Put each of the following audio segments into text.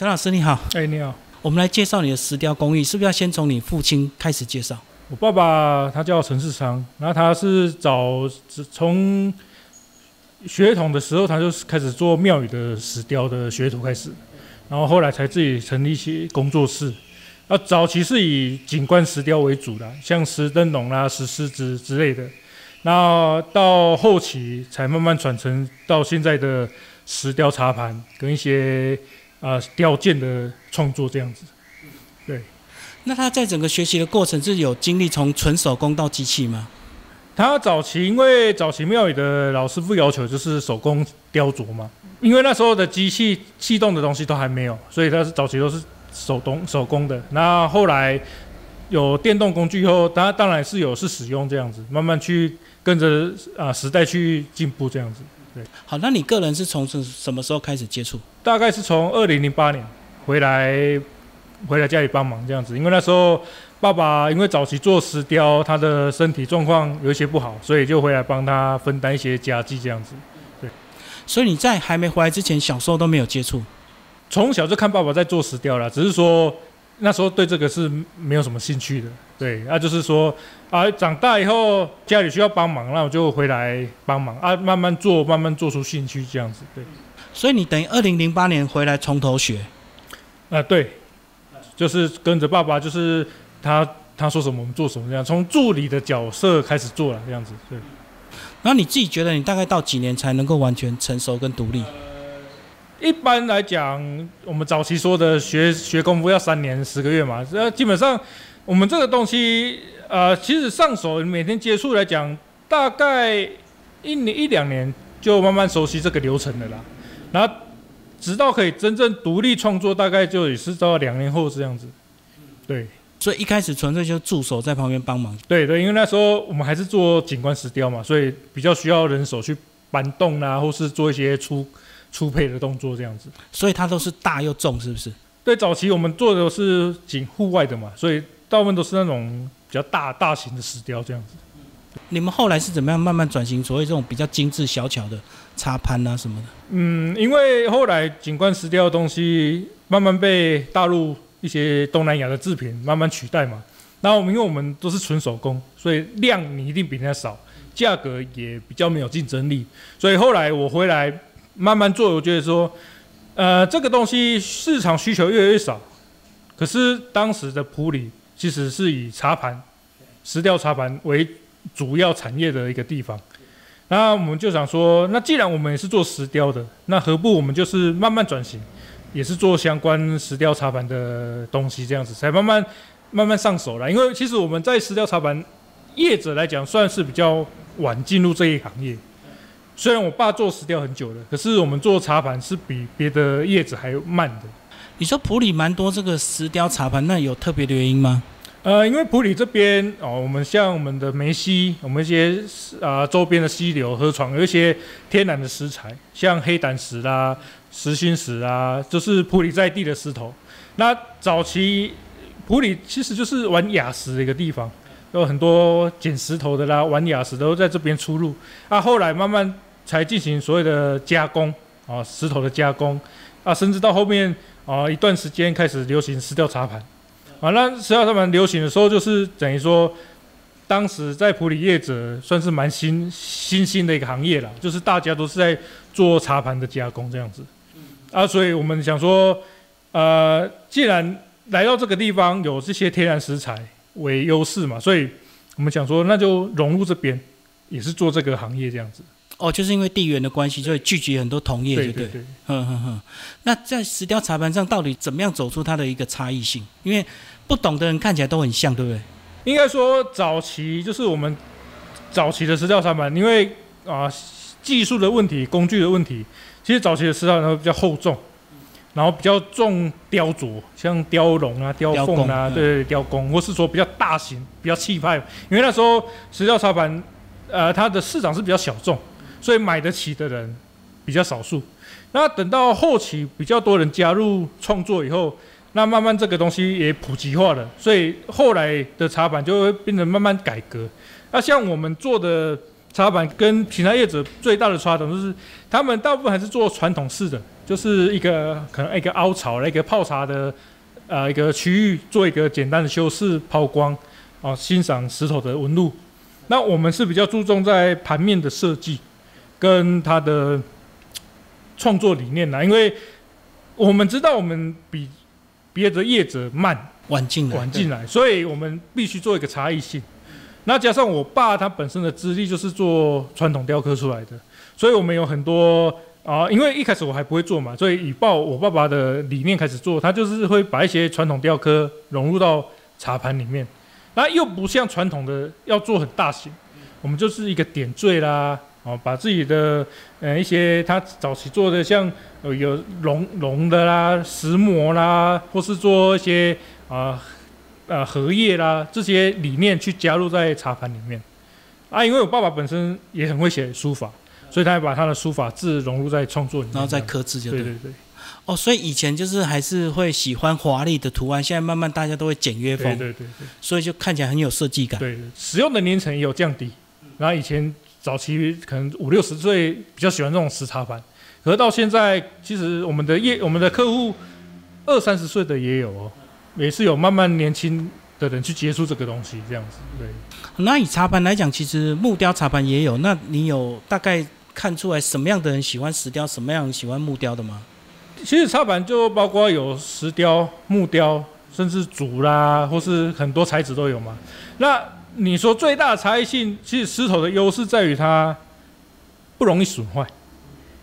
陈老师你好，哎，你好，我们来介绍你的石雕工艺，是不是要先从你父亲开始介绍？我爸爸他叫陈世昌，然后他是早从学童的时候，他就开始做庙宇的石雕的学徒开始，然后后来才自己成立一些工作室。那早期是以景观石雕为主的，像石灯笼啦、石狮子之类的。那到后期才慢慢转成到现在的石雕茶盘跟一些啊雕件的创作这样子。对。那他在整个学习的过程是有经历从纯手工到机器吗？他早期因为早期庙宇的老师傅要求就是手工雕琢嘛，因为那时候的机器气动的东西都还没有，所以他是早期都是手动手工的。那后来有电动工具以后，他当然是有是使用这样子，慢慢去跟着啊时代去进步这样子。对，好，那你个人是从什什么时候开始接触？大概是从二零零八年回来。回来家里帮忙这样子，因为那时候爸爸因为早期做石雕，他的身体状况有一些不好，所以就回来帮他分担一些家计这样子。对，所以你在还没回来之前，小时候都没有接触，从小就看爸爸在做石雕了，只是说那时候对这个是没有什么兴趣的。对，那就是说啊，长大以后家里需要帮忙，那我就回来帮忙啊，慢慢做，慢慢做出兴趣这样子。对，所以你等于二零零八年回来从头学，啊，对。就是跟着爸爸，就是他他说什么我们做什么这样，从助理的角色开始做了这样子。对。然后你自己觉得你大概到几年才能够完全成熟跟独立？一般来讲，我们早期说的学学功夫要三年十个月嘛。这基本上我们这个东西，呃，其实上手每天接触来讲，大概一年一两年就慢慢熟悉这个流程的啦。然后。直到可以真正独立创作，大概就也是到两年后这样子。对，所以一开始纯粹就助手在旁边帮忙。对对，因为那时候我们还是做景观石雕嘛，所以比较需要人手去搬动啊，或是做一些粗粗配的动作这样子。所以它都是大又重，是不是？对，早期我们做的是景户外的嘛，所以大部分都是那种比较大大型的石雕这样子。你们后来是怎么样慢慢转型，所谓这种比较精致小巧的插盘啊什么的？嗯，因为后来景观石雕的东西慢慢被大陆一些东南亚的制品慢慢取代嘛。然后我们因为我们都是纯手工，所以量你一定比人家少，价格也比较没有竞争力。所以后来我回来慢慢做，我觉得说，呃，这个东西市场需求越来越少。可是当时的普里其实是以茶盘、石雕茶盘为主要产业的一个地方，那我们就想说，那既然我们也是做石雕的，那何不我们就是慢慢转型，也是做相关石雕茶盘的东西，这样子才慢慢慢慢上手了。因为其实我们在石雕茶盘业者来讲，算是比较晚进入这一行业。虽然我爸做石雕很久了，可是我们做茶盘是比别的叶子还慢的。你说普里蛮多这个石雕茶盘，那有特别的原因吗？呃，因为普里这边哦，我们像我们的梅溪，我们一些啊周边的溪流河床，有一些天然的石材，像黑胆石啦、石心石啊，就是普里在地的石头。那早期普里其实就是玩雅石的一个地方，有很多捡石头的啦，玩雅石都在这边出入。啊，后来慢慢才进行所谓的加工啊，石头的加工啊，甚至到后面啊一段时间开始流行石雕茶盘。啊，那石料他们流行的时候，就是等于说，当时在普里业者算是蛮新新兴的一个行业了，就是大家都是在做茶盘的加工这样子。啊，所以我们想说，呃，既然来到这个地方有这些天然食材为优势嘛，所以我们想说，那就融入这边，也是做这个行业这样子。哦，就是因为地缘的关系，就会聚集很多同业，对对对。嗯嗯嗯。那在石雕茶盘上，到底怎么样走出它的一个差异性？因为不懂的人看起来都很像，对不对？应该说早期就是我们早期的石雕茶盘，因为啊技术的问题、工具的问题，其实早期的石雕都比较厚重，然后比较重雕琢，像雕龙啊、雕凤啊，对雕工，或是说比较大型、比较气派。因为那时候石雕茶盘，呃，它的市场是比较小众。所以买得起的人比较少数，那等到后期比较多人加入创作以后，那慢慢这个东西也普及化了，所以后来的茶板就会变得慢慢改革。那像我们做的茶板跟其他业者最大的差等就是，他们大部分还是做传统式的，就是一个可能一个凹槽，一个泡茶的呃一个区域，做一个简单的修饰抛光，哦，欣赏石头的纹路。那我们是比较注重在盘面的设计跟他的创作理念啦，因为我们知道我们比别的业者慢晚进来，晚进来，所以我们必须做一个差异性。那加上我爸他本身的资历就是做传统雕刻出来的，所以我们有很多啊，因为一开始我还不会做嘛，所以以报我爸爸的理念开始做，他就是会把一些传统雕刻融入到茶盘里面。那又不像传统的要做很大型，我们就是一个点缀啦，哦，把自己的呃一些他早期做的像呃有龙龙的啦、石磨啦，或是做一些啊呃荷叶啦这些理念去加入在茶盘里面。啊，因为我爸爸本身也很会写书法，所以他把他的书法字融入在创作里面，然后再刻字就对对对。哦，所以以前就是还是会喜欢华丽的图案，现在慢慢大家都会简约风，对对对，所以就看起来很有设计感。对，使用的年层也有降低。然后以前早期可能五六十岁比较喜欢这种石茶盘，可是到现在其实我们的业我们的客户二三十岁的也有哦，也是有慢慢年轻的人去接触这个东西这样子。对，那以茶盘来讲，其实木雕茶盘也有，那你有大概看出来什么样的人喜欢石雕，什么样喜欢木雕的吗？其实插板就包括有石雕、木雕，甚至竹啦，或是很多材质都有嘛。那你说最大的差异性，其实石头的优势在于它不容易损坏，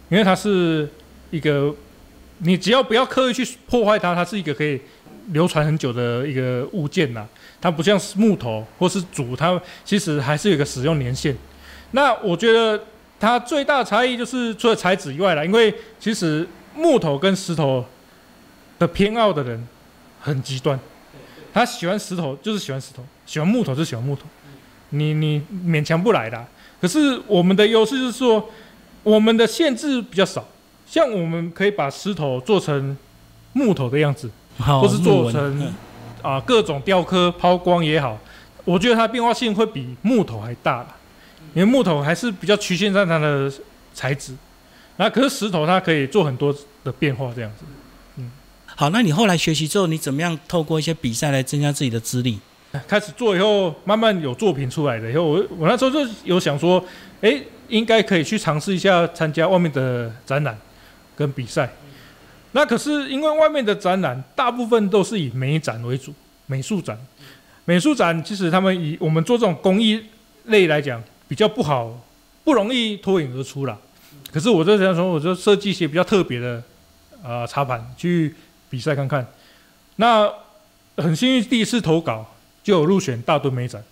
因为它是一个你只要不要刻意去破坏它，它是一个可以流传很久的一个物件呐。它不像木头或是竹，它其实还是有一个使用年限。那我觉得它最大的差异就是除了材质以外啦，因为其实。木头跟石头的偏好的人很极端，他喜欢石头就是喜欢石头，喜欢木头就喜欢木头，你你勉强不来的。可是我们的优势就是说，我们的限制比较少，像我们可以把石头做成木头的样子，或是做成啊各种雕刻抛光也好，我觉得它变化性会比木头还大因为木头还是比较局限在它的材质。那可是石头，它可以做很多的变化，这样子。好，那你后来学习之后，你怎么样透过一些比赛来增加自己的资历？开始做以后，慢慢有作品出来的以后，我我那时候就有想说，哎，应该可以去尝试一下参加外面的展览跟比赛。那可是因为外面的展览大部分都是以美展为主，美术展。美术展其实他们以我们做这种工艺类来讲，比较不好，不容易脱颖而出了。可是我就想说，我就设计一些比较特别的啊茶盘去比赛看看。那很幸运，第一次投稿就有入选大墩美展。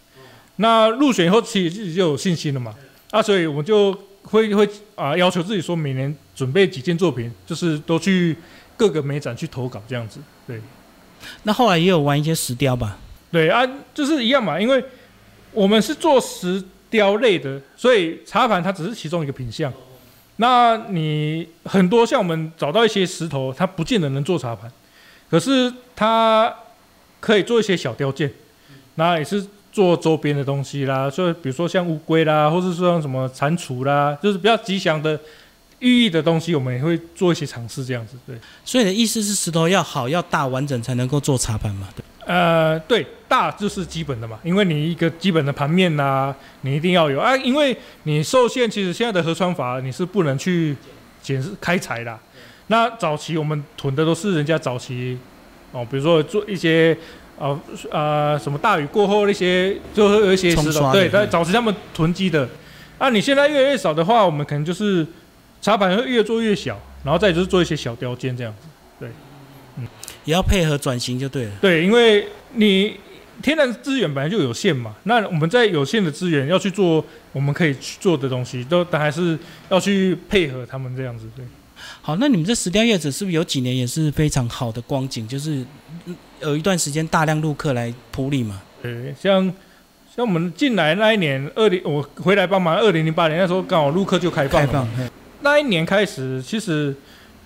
那入选以后，其实自己就有信心了嘛。啊，所以我就会会啊要求自己说，每年准备几件作品，就是都去各个美展去投稿这样子。对。那后来也有玩一些石雕吧？对啊，就是一样嘛，因为我们是做石雕类的，所以茶盘它只是其中一个品相。那你很多像我们找到一些石头，它不见得能做茶盘，可是它可以做一些小雕件，那也是做周边的东西啦，就比如说像乌龟啦，或者说什么蟾蜍啦，就是比较吉祥的寓意的东西，我们也会做一些尝试这样子。对，所以的意思是石头要好、要大、完整才能够做茶盘嘛？对。呃，对，大就是基本的嘛，因为你一个基本的盘面呐，你一定要有啊，因为你受限，其实现在的合川法你是不能去剪开采的。那早期我们囤的都是人家早期哦，比如说做一些呃呃什么大雨过后那些，就会有一些石头，对，在早期他们囤积的。啊，你现在越来越少的话，我们可能就是茶盘会越做越小，然后再就是做一些小雕件这样子，对。也要配合转型就对了。对，因为你天然资源本来就有限嘛，那我们在有限的资源要去做我们可以去做的东西，都但还是要去配合他们这样子。对。好，那你们这石雕叶子是不是有几年也是非常好的光景？就是有一段时间大量入客来普里嘛？对，像像我们进来那一年，二零我回来帮忙，二零零八年那时候刚好陆客就开放。开放。那一年开始，其实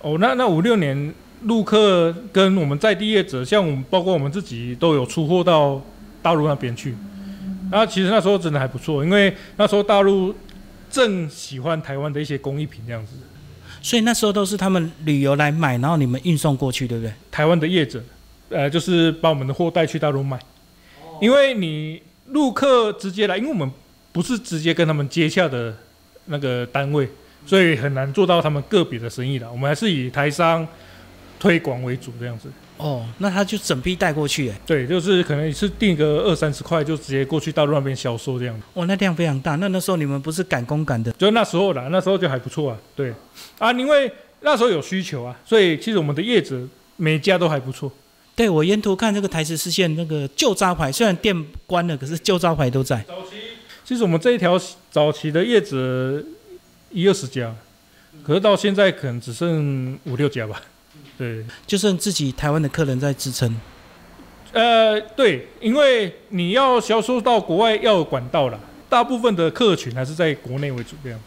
哦，那那五六年。陆客跟我们在地业者，像我们包括我们自己都有出货到大陆那边去。那其实那时候真的还不错，因为那时候大陆正喜欢台湾的一些工艺品这样子。所以那时候都是他们旅游来买，然后你们运送过去，对不对？台湾的业者，呃，就是把我们的货带去大陆卖，因为你陆客直接来，因为我们不是直接跟他们接洽的那个单位，所以很难做到他们个别的生意的。我们还是以台商推广为主这样子。哦，那他就整批带过去，哎，对，就是可能一次订个二三十块，就直接过去大陆那边销售这样子。哇，那量非常大。那那时候你们不是赶工赶的？就那时候啦，那时候就还不错啊。对，啊，因为那时候有需求啊，所以其实我们的叶子每家都还不错。对，我沿途看这个台十四线那个旧招牌，虽然店关了，可是旧招牌都在。早期其实我们这一条早期的叶子一二十家，可是到现在可能只剩五六家吧。对，就剩自己台湾的客人在支撑。呃，对，因为你要销售到国外要有管道了，大部分的客群还是在国内为主这样。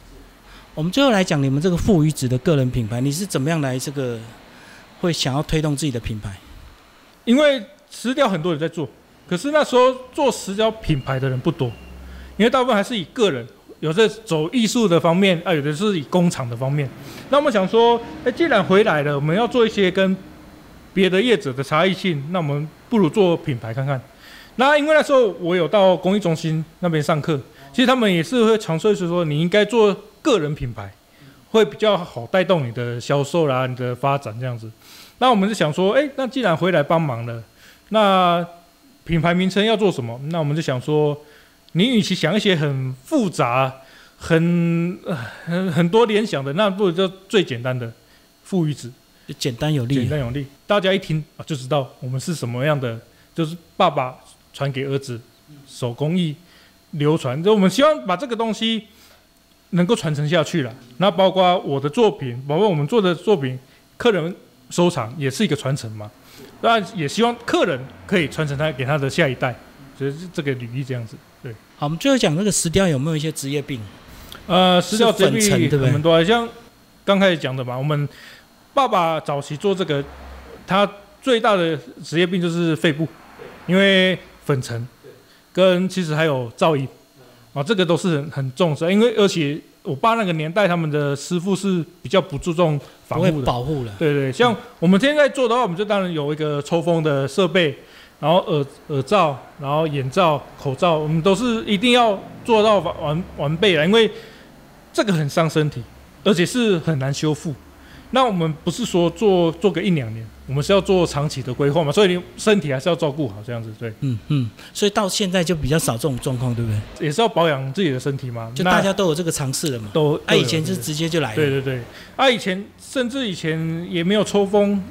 我们最后来讲，你们这个富余子的个人品牌，你是怎么样来这个会想要推动自己的品牌？因为石雕很多人在做，可是那时候做石雕品牌的人不多，因为大部分还是以个人。有的走艺术的方面啊，有的是以工厂的方面。那我们想说，哎，既然回来了，我们要做一些跟别的业者的差异性，那我们不如做品牌看看。那因为那时候我有到工艺中心那边上课，其实他们也是会常说是说，你应该做个人品牌，会比较好带动你的销售啦，你的发展这样子。那我们就想说，哎，那既然回来帮忙了，那品牌名称要做什么？那我们就想说。你与其想一些很复杂、很很很多联想的，那不如就最简单的“父与子”，简单有力。简单有力，大家一听啊就知道我们是什么样的，就是爸爸传给儿子，手工艺流传。就我们希望把这个东西能够传承下去了。那包括我的作品，包括我们做的作品，客人收藏也是一个传承嘛。那也希望客人可以传承他给他的下一代，所以这个履历这样子。对，好，我们最后讲那个石雕有没有一些职业病？呃，石雕职业病对不对？多，像刚开始讲的嘛，我们爸爸早期做这个，他最大的职业病就是肺部，因为粉尘，跟其实还有噪音，啊，这个都是很很重视，因为而且我爸那个年代，他们的师傅是比较不注重防护的，保护了。对对，像我们现在做的话，我们就当然有一个抽风的设备。然后耳耳罩，然后眼罩、口罩，我们都是一定要做到完完完备了，因为这个很伤身体，而且是很难修复。那我们不是说做做个一两年，我们是要做长期的规划嘛，所以你身体还是要照顾好，这样子对。嗯嗯，所以到现在就比较少这种状况，对不对？也是要保养自己的身体嘛，就大家都有这个尝试了嘛。都，啊，以前就直接就来了。对对对，啊，以前甚至以前也没有抽风。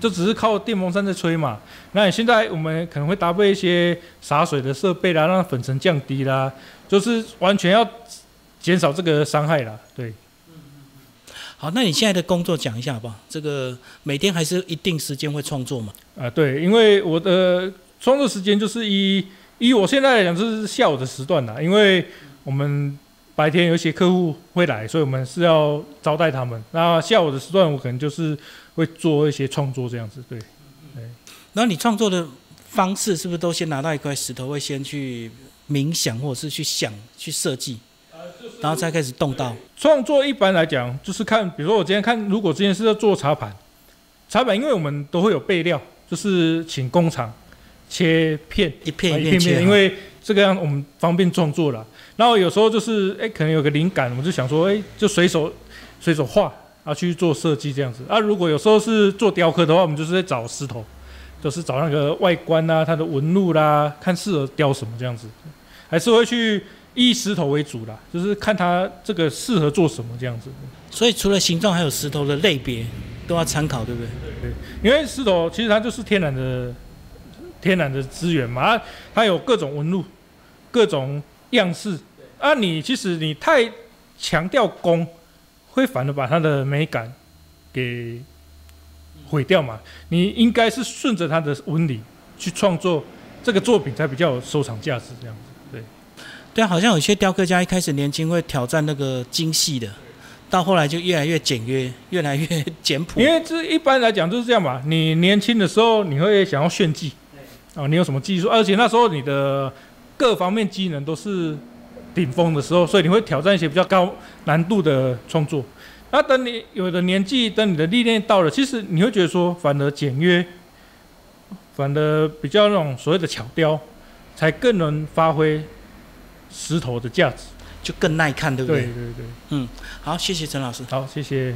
就只是靠电风扇在吹嘛，那你现在我们可能会搭配一些洒水的设备啦，让粉尘降低啦，就是完全要减少这个伤害啦。对，好，那你现在的工作讲一下吧？这个每天还是一定时间会创作嘛？啊，对，因为我的创作时间就是以以我现在来讲就是下午的时段啦，因为我们白天有一些客户会来，所以我们是要招待他们。那下午的时段我可能就是。会做一些创作这样子，对，对。然后你创作的方式是不是都先拿到一块石头，会先去冥想，或者是去想、去设计，然后再开始动刀创作？一般来讲，就是看，比如说我今天看，如果今天是要做茶盘，茶盘因为我们都会有备料，就是请工厂切片，一片一片片，因为这个样我们方便创作了。然后有时候就是，哎，可能有个灵感，我就想说，哎，就随手随手画。啊，去做设计这样子啊。如果有时候是做雕刻的话，我们就是在找石头，就是找那个外观啊，它的纹路啦，看适合雕什么这样子，还是会去以石头为主啦，就是看它这个适合做什么这样子。所以除了形状，还有石头的类别都要参考，对不对？对，因为石头其实它就是天然的天然的资源嘛，它有各种纹路、各种样式啊。你其实你太强调工。会反而把它的美感给毁掉嘛？你应该是顺着它的纹理去创作这个作品，才比较有收藏价值。这样子，对，对啊，好像有些雕刻家一开始年轻会挑战那个精细的，到后来就越来越简约，越来越简朴。因为这一般来讲就是这样嘛。你年轻的时候你会想要炫技啊，你有什么技术？而且那时候你的各方面技能都是。顶峰的时候，所以你会挑战一些比较高难度的创作。那等你有的年纪，等你的历练到了，其实你会觉得说，反而简约，反而比较那种所谓的巧雕，才更能发挥石头的价值。就更耐看，对不对？对对对，嗯好，谢谢陈老师。好，谢谢。